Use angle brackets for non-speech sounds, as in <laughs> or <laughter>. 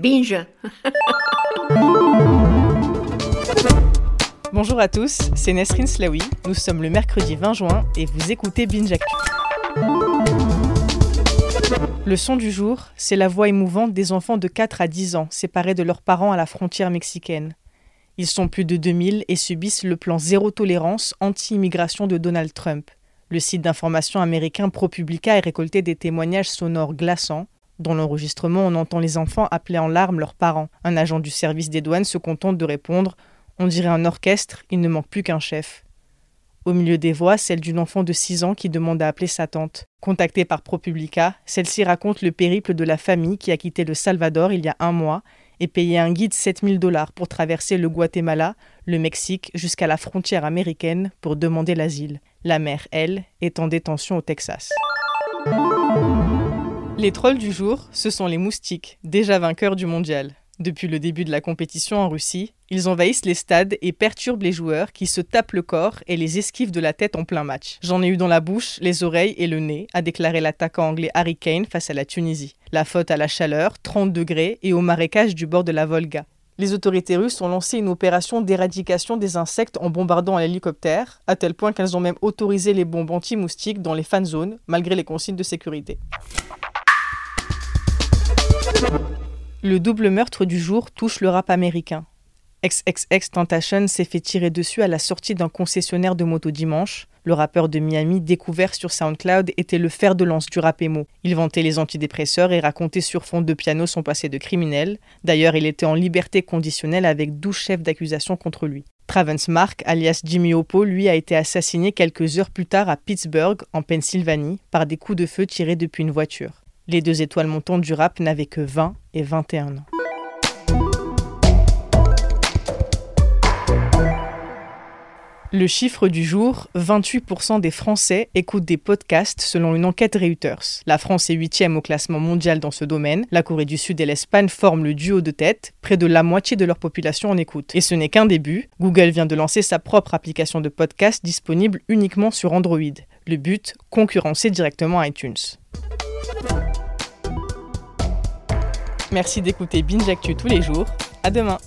Binge. <laughs> Bonjour à tous, c'est Nesrine Slaoui. Nous sommes le mercredi 20 juin et vous écoutez Binge Actu. Le son du jour, c'est la voix émouvante des enfants de 4 à 10 ans séparés de leurs parents à la frontière mexicaine. Ils sont plus de 2000 et subissent le plan zéro tolérance anti-immigration de Donald Trump. Le site d'information américain ProPublica a récolté des témoignages sonores glaçants dans l'enregistrement, on entend les enfants appeler en larmes leurs parents. Un agent du service des douanes se contente de répondre On dirait un orchestre, il ne manque plus qu'un chef. Au milieu des voix, celle d'une enfant de 6 ans qui demande à appeler sa tante. Contactée par ProPublica, celle-ci raconte le périple de la famille qui a quitté le Salvador il y a un mois et payé un guide 7000 dollars pour traverser le Guatemala, le Mexique jusqu'à la frontière américaine pour demander l'asile. La mère, elle, est en détention au Texas. Les trolls du jour, ce sont les moustiques, déjà vainqueurs du mondial. Depuis le début de la compétition en Russie, ils envahissent les stades et perturbent les joueurs qui se tapent le corps et les esquivent de la tête en plein match. J'en ai eu dans la bouche, les oreilles et le nez, a déclaré l'attaquant anglais Harry Kane face à la Tunisie. La faute à la chaleur, 30 degrés, et au marécage du bord de la Volga. Les autorités russes ont lancé une opération d'éradication des insectes en bombardant à l'hélicoptère, à tel point qu'elles ont même autorisé les bombes anti-moustiques dans les fan zones, malgré les consignes de sécurité. Le double meurtre du jour touche le rap américain. XXX Tentation s'est fait tirer dessus à la sortie d'un concessionnaire de moto dimanche. Le rappeur de Miami, découvert sur SoundCloud, était le fer de lance du rap emo. Il vantait les antidépresseurs et racontait sur fond de piano son passé de criminel. D'ailleurs, il était en liberté conditionnelle avec 12 chefs d'accusation contre lui. Travens Mark, alias Jimmy Oppo, lui a été assassiné quelques heures plus tard à Pittsburgh, en Pennsylvanie, par des coups de feu tirés depuis une voiture. Les deux étoiles montantes du rap n'avaient que 20 et 21 ans. Le chiffre du jour, 28% des Français écoutent des podcasts selon une enquête Reuters. La France est huitième au classement mondial dans ce domaine. La Corée du Sud et l'Espagne forment le duo de tête. Près de la moitié de leur population en écoute. Et ce n'est qu'un début. Google vient de lancer sa propre application de podcast disponible uniquement sur Android. Le but, concurrencer directement iTunes. Merci d'écouter Binge tous les jours. À demain.